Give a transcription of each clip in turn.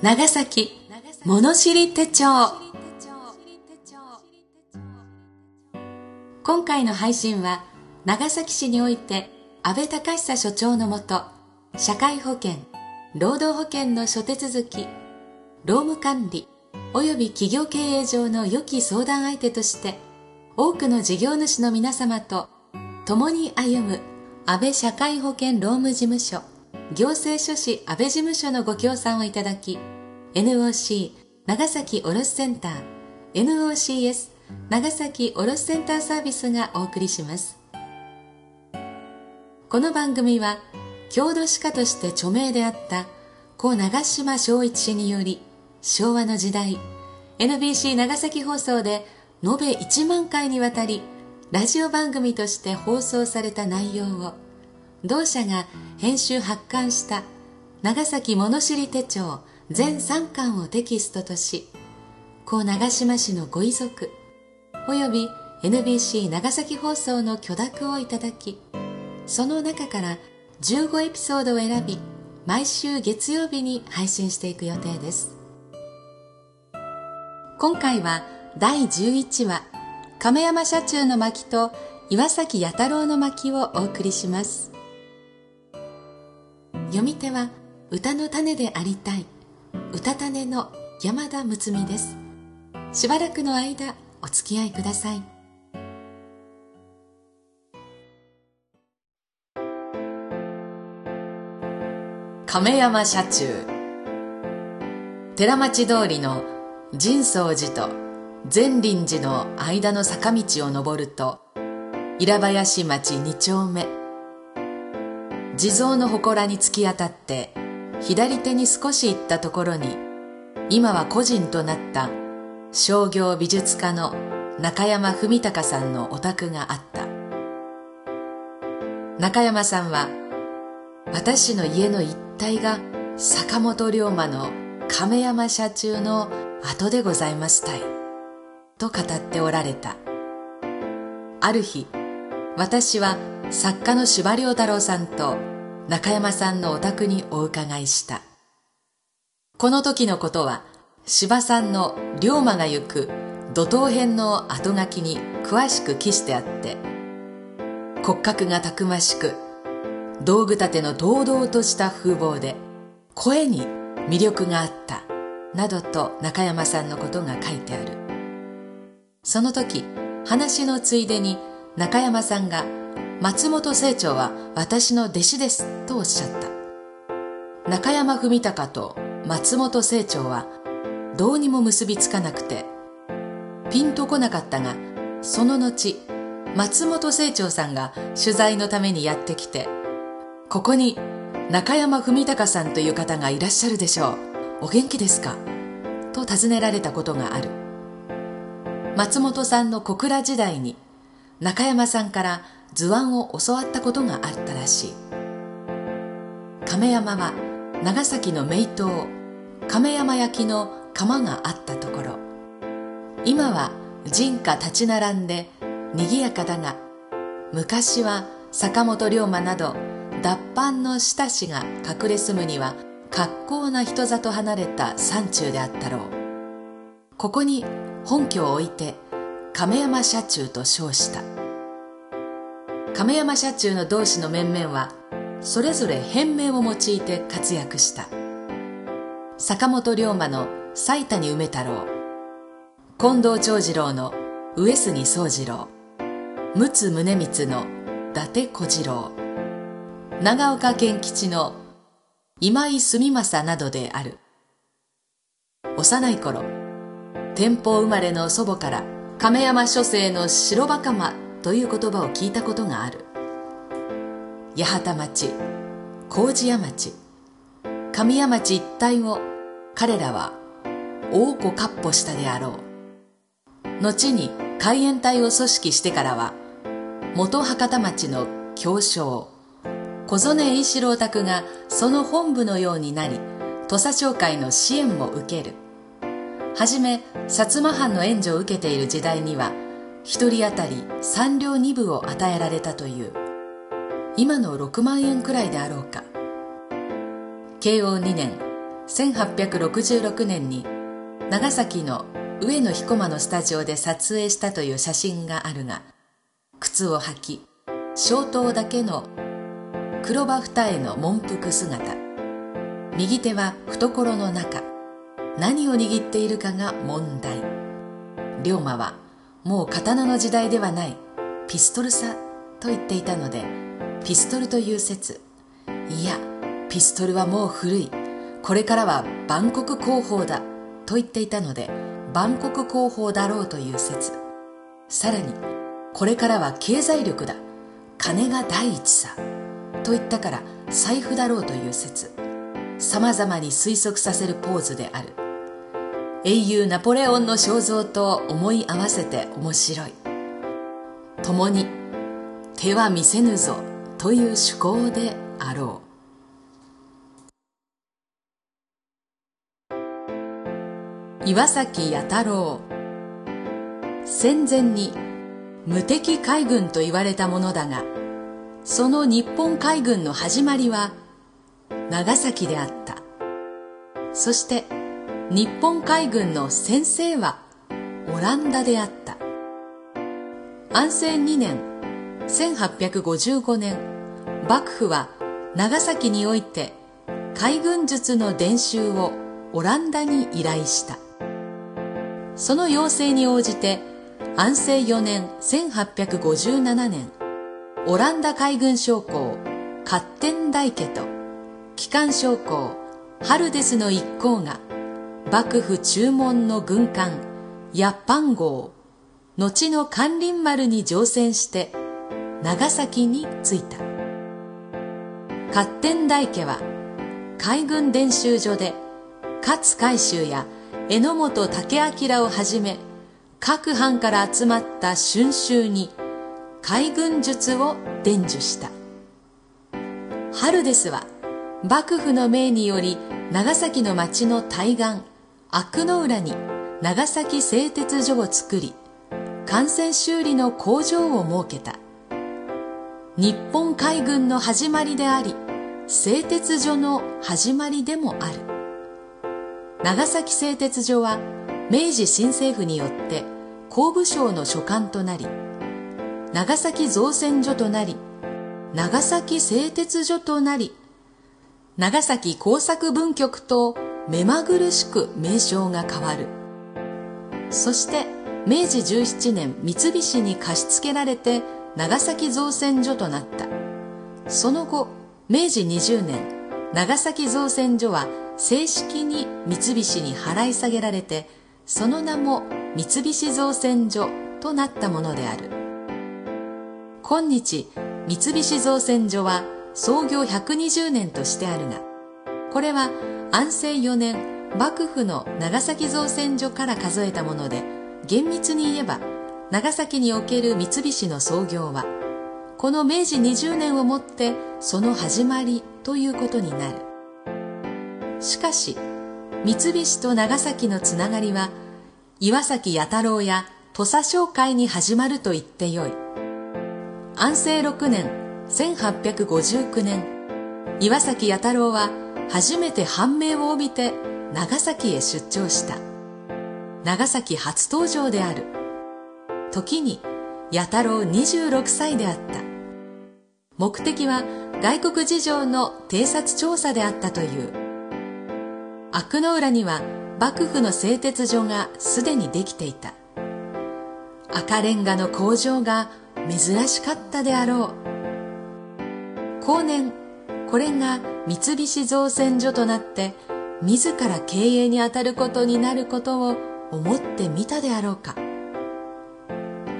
長崎物知り手帳。今回の配信は長崎市において安倍隆久所長のもと社会保険労働保険の諸手続き労務管理及び企業経営上の良き相談相手として多くの事業主の皆様と共に歩む安倍社会保険労務事務所行政書士安倍事務所のご協賛をいただき NOC 長崎卸センター NOCS 長崎卸センターサービスがお送りします。この番組は郷土史家として著名であった故長島昭一氏により昭和の時代 NBC 長崎放送で延べ1万回にわたりラジオ番組として放送された内容を同社が編集発刊した長崎物知り手帳全3巻をテキストとし故長島市のご遺族および NBC 長崎放送の許諾をいただきその中から15エピソードを選び毎週月曜日に配信していく予定です。今回は第11話亀山社中の巻と岩崎弥太郎の巻をお送りします。読み手は歌の種でありたい。歌種の山田睦美です。しばらくの間お付き合いください。亀山社中。寺町通りの神宗寺と善林寺の間の坂道を登ると平林町二丁目。地蔵の祠に突き当たって左手に少し行ったところに今は個人となった商業美術家の中山文隆さんのお宅があった。中山さんは私の家の一帯が坂本龍馬の亀山社中の後でございましたいと語っておられた。ある日私は作家の司馬太郎さんと中山さんのお宅にお伺いした。この時のことは司馬さんの龍馬が行く土東編の後書きに詳しく記してあって骨格がたくましく道具立ての堂々とした風貌で声に魅力があったなどと中山さんのことが書いてある。その時話のついでに中山さんが松本清張は私の弟子ですとおっしゃった。中山文隆と松本清張はどうにも結びつかなくてピンとこなかったがその後松本清張さんが取材のためにやってきてここに中山文隆さんという方がいらっしゃるでしょう。お元気ですか？と尋ねられたことがある。松本さんの小倉時代に中山さんから図案を教わったことがあったらしい。亀山は長崎の名刀亀山焼の窯があったところ。今は人家立ち並んで賑やかだが昔は坂本龍馬など脱藩の親しが隠れ住むには格好な人里離れた山中であったろう。ここに本拠を置いて亀山社中と称した。亀山社中の同志の面々はそれぞれ変名を用いて活躍した。坂本龍馬の斉谷梅太郎。近藤長次郎の上杉宗次郎。陸奥宗光の伊達小次郎。長岡健吉の今井住正などである。幼い頃天保生まれの祖母から亀山書生の白馬釜という言葉を聞いたことがある。八幡町麹屋町神谷町一帯を彼らは大子かっ歩したであろう。後に海援隊を組織してからは元博多町の教将小曽根栄四郎宅がその本部のようになり土佐商会の支援を受ける。はじめ薩摩藩の援助を受けている時代には一人当たり三両二分を与えられたという。今の6万円くらいであろうか。慶応2年1866年に長崎の上野彦馬のスタジオで撮影したという写真があるが靴を履き小頭だけの黒羽二重の文服姿。右手は懐の中。何を握っているかが問題。龍馬はもう刀の時代ではないピストルさと言っていたのでピストルという説いやピストルはもう古いこれからは万国広報だと言っていたので万国広報だろうという説。さらにこれからは経済力だ金が第一さと言ったから財布だろうという説。様々に推測させるポーズである。英雄ナポレオンの肖像と思い合わせて面白い。共に手は見せぬぞという趣向であろう。岩崎弥太郎。戦前に無敵海軍と言われたものだがその日本海軍の始まりは長崎であった。そして日本海軍の先生はオランダであった。安政2年1855年幕府は長崎において海軍術の伝習をオランダに依頼した。その要請に応じて安政4年1857年オランダ海軍将校カッテンダイ家と機関将校ハルデスの一行が幕府注文の軍艦ヤッパン号後の関林丸に乗船して長崎に着いた。勝天大家は海軍伝習所で勝海舟や榎本武明をはじめ各藩から集まった春秋に海軍術を伝授した。春ですは幕府の命により長崎の町の対岸阿久の浦に長崎製鉄所を作り艦船修理の工場を設けた。日本海軍の始まりであり製鉄所の始まりでもある。長崎製鉄所は明治新政府によって工部省の所管となり長崎造船所となり長崎製鉄所となり長崎工作文局と目まぐるしく名称が変わる。そして明治17年三菱に貸し付けられて長崎造船所となった。その後明治20年長崎造船所は正式に三菱に払い下げられてその名も三菱造船所となったものである。今日三菱造船所は創業120年としてあるがこれは安政4年幕府の長崎造船所から数えたもので厳密に言えば長崎における三菱の創業はこの明治20年をもってその始まりということになる。しかし三菱と長崎のつながりは岩崎弥太郎や土佐商会に始まると言ってよい。安政6年1859年岩崎弥太郎は初めて判明を帯びて長崎へ出張した。長崎初登場である。時に弥太郎26歳であった。目的は外国事情の偵察調査であったという。阿久の浦には幕府の製鉄所がすでにできていた。赤レンガの工場が珍しかったであろう。後年これが三菱造船所となって自ら経営に当たることになることを思ってみたであろうか。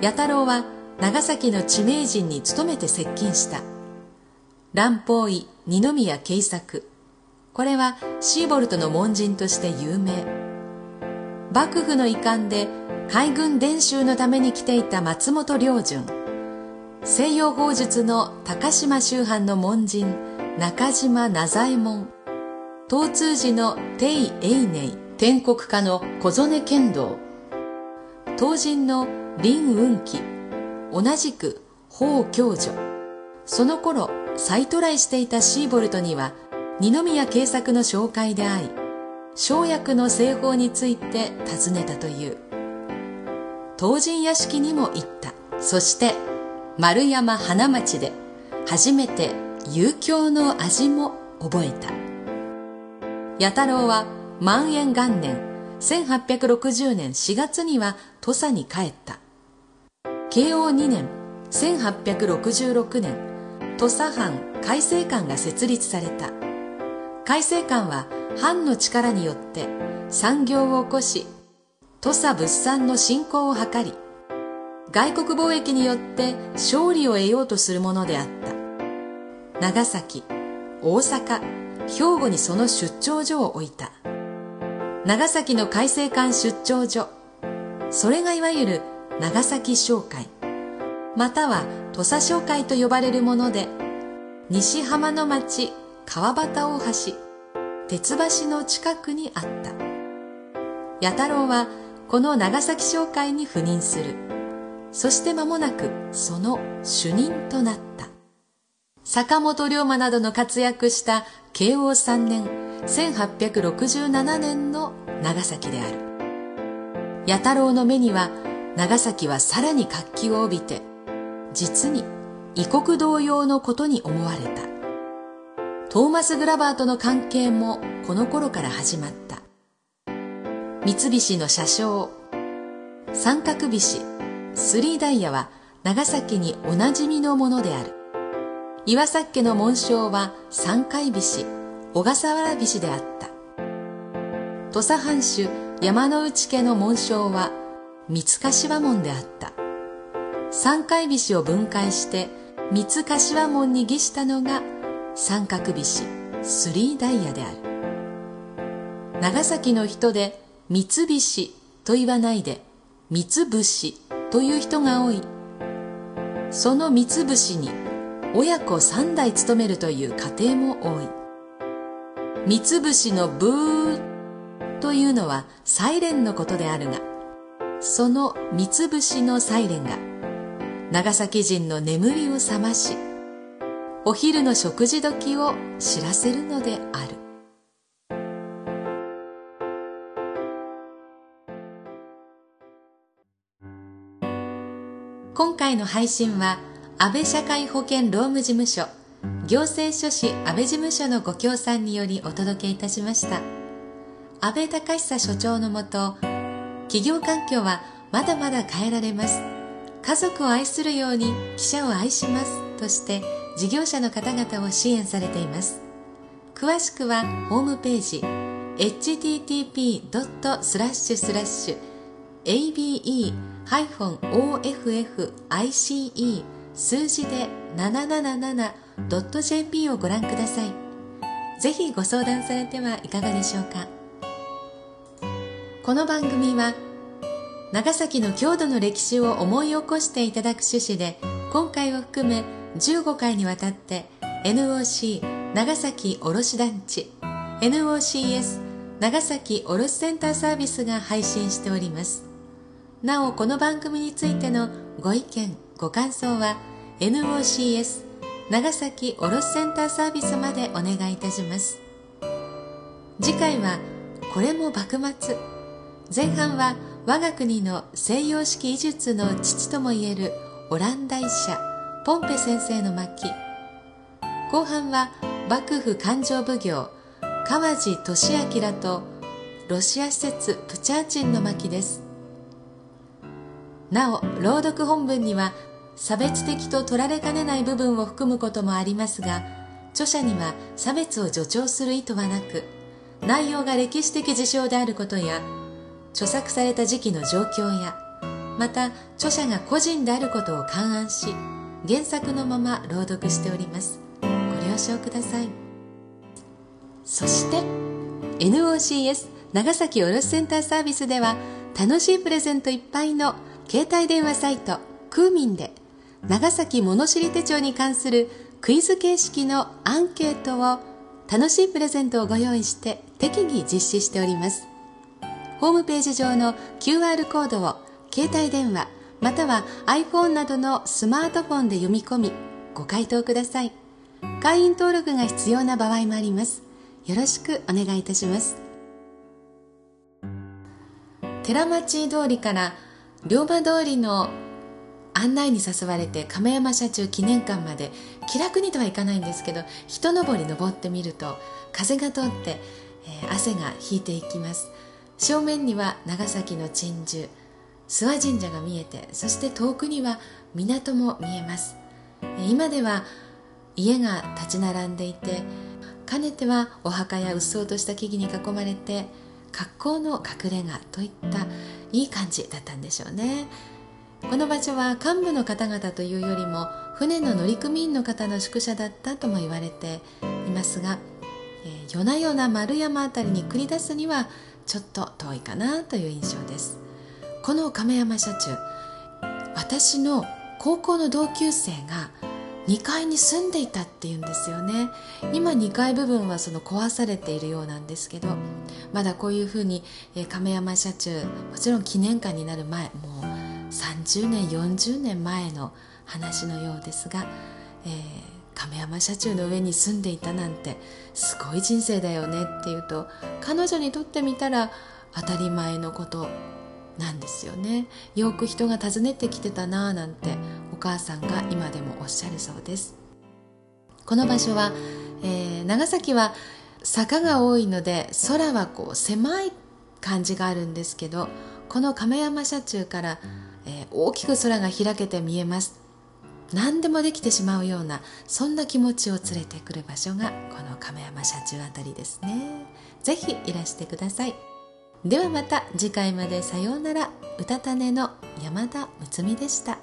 弥太郎は長崎の地名人に勤めて接近した。蘭方医二宮慶作。これはシーボルトの門人として有名。幕府の遺憾で海軍伝習のために来ていた松本良順。西洋法術の高島宗藩の門人。中島名左衛門。東通寺の定永寧。天国家の小曽根剣道。東人の林雲貴同じく法教女。その頃再トライしていたシーボルトには二宮慶作の紹介で会い生薬の製法について尋ねたという。東神屋敷にも行った。そして丸山花町で初めて遊興の味も覚えた。弥太郎は万延元年1860年4月には土佐に帰った。慶応2年1866年土佐藩改正館が設立された。改正館は藩の力によって産業を起こし土佐物産の振興を図り外国貿易によって勝利を得ようとするものであった。長崎大阪兵庫にその出張所を置いた。長崎の改正館出張所。それがいわゆる長崎商会。または土佐商会と呼ばれるもので西浜の町川端大橋鉄橋の近くにあった。弥太郎はこの長崎商会に赴任する。そして間もなくその主任となった。坂本龍馬などの活躍した慶応3年1867年の長崎である。弥太郎の目には長崎はさらに活気を帯びて実に異国同様のことに思われた。トーマス・グラバーとの関係もこの頃から始まった。三菱の車掌三角菱スリーダイヤは長崎におなじみのものである。岩崎家の紋章は三階菱小笠原菱であった。土佐藩主山内家の紋章は三柏門であった。三回菱を分解して三柏門に儀したのが三角菱スリーダイヤである。長崎の人で三菱と言わないで三節という人が多い。その三節に親子三代勤めるという家庭も多い。三つ節のブーというのはサイレンのことであるがその三つ節のサイレンが長崎人の眠りを覚ましお昼の食事時を知らせるのである。今回の配信は安倍社会保険労務事務所行政書士安倍事務所のご協賛によりお届けいたしました。安倍隆久所長のもと企業環境はまだまだ変えられます。家族を愛するように記者を愛しますとして事業者の方々を支援されています。詳しくはホームページ http://abe-office 数字で 777.jp をご覧ください。ぜひご相談されてはいかがでしょうか。この番組は長崎の郷土の歴史を思い起こしていただく趣旨で今回を含め15回にわたって NOC 長崎卸団地 NOCS 長崎卸センターサービスが配信しております。なおこの番組についてのご意見ご感想は NOCS 長崎卸センターサービスまでお願いいたします。次回はこれも幕末。前半は我が国の西洋式医術の父ともいえるオランダ医者ポンペ先生の巻後半は幕府勘定奉行川地俊明とロシア施設プチャーチンの巻です。なお朗読本文には差別的と取られかねない部分を含むこともありますが著者には差別を助長する意図はなく内容が歴史的事象であることや著作された時期の状況やまた著者が個人であることを勘案し原作のまま朗読しております。ご了承ください。そして NOCS 長崎卸センターサービスでは楽しいプレゼントいっぱいの携帯電話サイトクーミンで長崎物知り手帳に関するクイズ形式のアンケートを楽しいプレゼントをご用意して適宜実施しております。ホームページ上の QR コードを携帯電話または iPhone などのスマートフォンで読み込みご回答ください。会員登録が必要な場合もあります。よろしくお願いいたします。寺町通りから龍馬通りの案内に誘われて亀山社中記念館まで気楽にとはいかないんですけど一登り登ってみると風が通って、えー、汗が引いていきます。正面には長崎の鎮守諏訪神社が見えてそして遠くには港も見えます。今では家が立ち並んでいてかねてはお墓やうっそうとした木々に囲まれて格好の隠れ家といったいい感じだったんでしょうねこの場所は幹部の方々というよりも船の乗組員の方の宿舎だったとも言われていますが、えー、夜な夜な丸山辺りに繰り出すにはちょっと遠いかなという印象です。この亀山社中私の高校の同級生が2階に住んでいたっていうんですよね。今2階部分はその壊されているようなんですけどまだこういうふうに、え、亀山社中もちろん記念館になる前もう30年40年前の話のようですが、えー、亀山社中の上に住んでいたなんてすごい人生だよねっていうと彼女にとってみたら当たり前のことなんですよね。よく人が訪ねてきてたなぁなんてお母さんが今でもおっしゃるそうです。この場所は、えー、長崎は坂が多いので空はこう狭い感じがあるんですけどこの亀山社中から、えー、大きく空が開けて見えます。何でもできてしまうようなそんな気持ちを連れてくる場所がこの亀山社中あたりですね。是非いらしてください。ではまた次回までさようなら。うたた寝の山田睦美でした。